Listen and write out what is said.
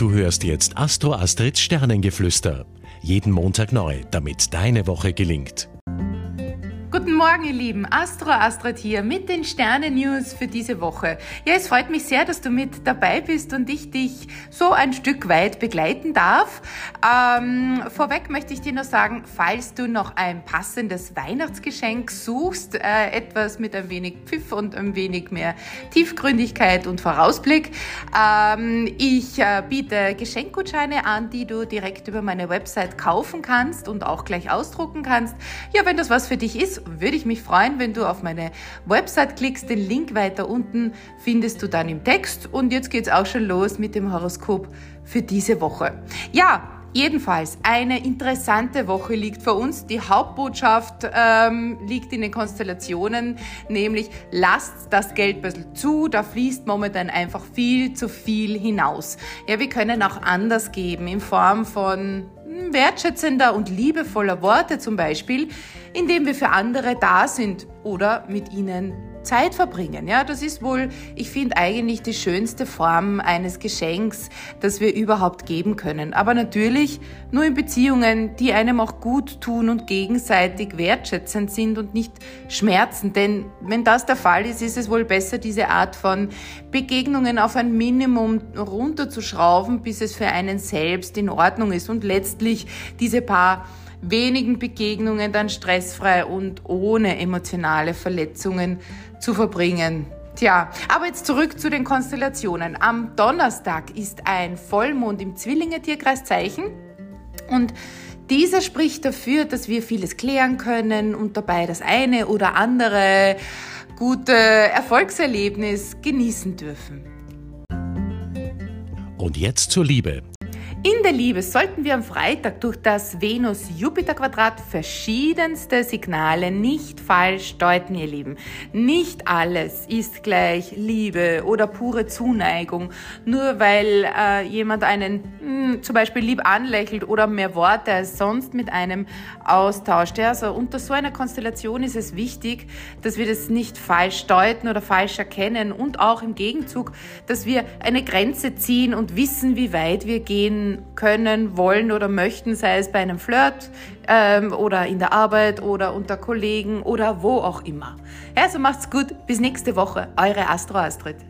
Du hörst jetzt Astro Astrids Sternengeflüster. Jeden Montag neu, damit deine Woche gelingt. Guten Morgen, ihr Lieben. Astro Astrid hier mit den Sterne-News für diese Woche. Ja, es freut mich sehr, dass du mit dabei bist und ich dich so ein Stück weit begleiten darf. Ähm, vorweg möchte ich dir nur sagen, falls du noch ein passendes Weihnachtsgeschenk suchst, äh, etwas mit ein wenig Pfiff und ein wenig mehr Tiefgründigkeit und Vorausblick, ähm, ich äh, biete Geschenkgutscheine an, die du direkt über meine Website kaufen kannst und auch gleich ausdrucken kannst. Ja, wenn das was für dich ist, würde ich mich freuen, wenn du auf meine Website klickst. Den Link weiter unten findest du dann im Text. Und jetzt geht's auch schon los mit dem Horoskop für diese Woche. Ja, Jedenfalls, eine interessante Woche liegt vor uns. Die Hauptbotschaft ähm, liegt in den Konstellationen, nämlich lasst das Geld ein bisschen zu, da fließt momentan einfach viel zu viel hinaus. Ja, wir können auch anders geben, in Form von wertschätzender und liebevoller Worte zum Beispiel, indem wir für andere da sind oder mit ihnen Zeit verbringen. Ja, das ist wohl, ich finde eigentlich die schönste Form eines Geschenks, das wir überhaupt geben können. Aber natürlich nur in Beziehungen, die einem auch gut tun und gegenseitig wertschätzend sind und nicht schmerzen. Denn wenn das der Fall ist, ist es wohl besser, diese Art von Begegnungen auf ein Minimum runterzuschrauben, bis es für einen selbst in Ordnung ist und letztlich diese paar wenigen Begegnungen dann stressfrei und ohne emotionale Verletzungen zu verbringen. Tja, aber jetzt zurück zu den Konstellationen. Am Donnerstag ist ein Vollmond im Zwillinge-Tierkreiszeichen und dieser spricht dafür, dass wir vieles klären können und dabei das eine oder andere gute Erfolgserlebnis genießen dürfen. Und jetzt zur Liebe. In der Liebe sollten wir am Freitag durch das Venus-Jupiter-Quadrat verschiedenste Signale nicht falsch deuten, ihr Lieben. Nicht alles ist gleich Liebe oder pure Zuneigung, nur weil äh, jemand einen zum Beispiel lieb anlächelt oder mehr Worte als sonst mit einem austauscht. Ja, also unter so einer Konstellation ist es wichtig, dass wir das nicht falsch deuten oder falsch erkennen und auch im Gegenzug, dass wir eine Grenze ziehen und wissen, wie weit wir gehen können, wollen oder möchten, sei es bei einem Flirt ähm, oder in der Arbeit oder unter Kollegen oder wo auch immer. Also macht's gut, bis nächste Woche, eure Astro Astrid.